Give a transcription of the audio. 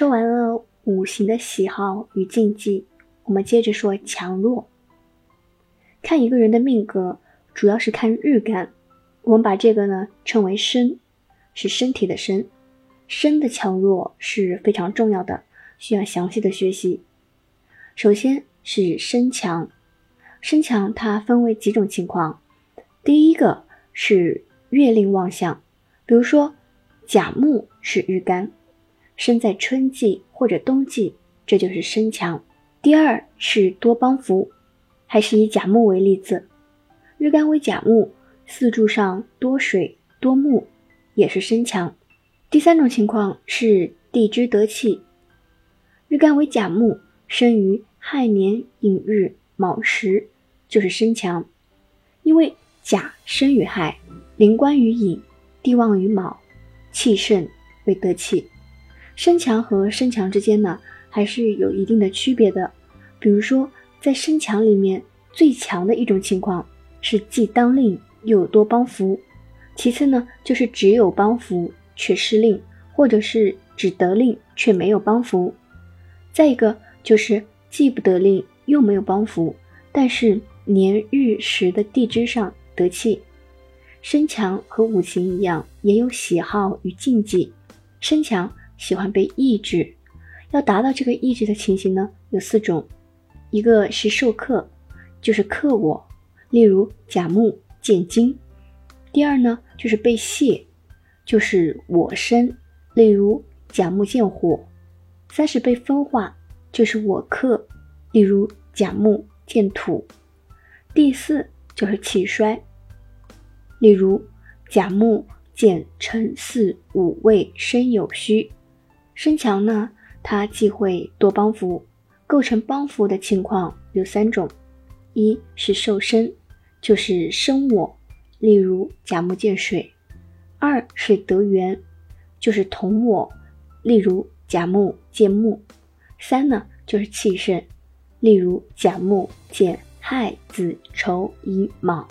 说完了五行的喜好与禁忌，我们接着说强弱。看一个人的命格，主要是看日干，我们把这个呢称为身，是身体的身。身的强弱是非常重要的，需要详细的学习。首先是身强，身强它分为几种情况。第一个是月令旺相，比如说甲木是日干，生在春季或者冬季，这就是身强。第二是多帮扶，还是以甲木为例子，日干为甲木，四柱上多水多木，也是身强。第三种情况是地支得气，日干为甲木，生于亥年寅日卯时，就是身强。因为甲生于亥，临官于寅，地旺于卯，气盛为得气。身强和身强之间呢，还是有一定的区别的。比如说，在身强里面，最强的一种情况是既当令又多帮扶，其次呢，就是只有帮扶。却失令，或者是只得令却没有帮扶；再一个就是既不得令又没有帮扶，但是年日时的地支上得气。身强和五行一样，也有喜好与禁忌。身强喜欢被抑制，要达到这个抑制的情形呢，有四种：一个是受克，就是克我，例如甲木见金；第二呢，就是被泄。就是我生，例如甲木见火；三是被分化，就是我克，例如甲木见土；第四就是气衰，例如甲木见辰巳午未申酉戌。身强呢，它既会多帮扶，构成帮扶的情况有三种：一是受身，就是生我，例如甲木见水。二是得缘，就是同我，例如甲木见木；三呢就是气盛，例如甲木见亥子丑寅卯。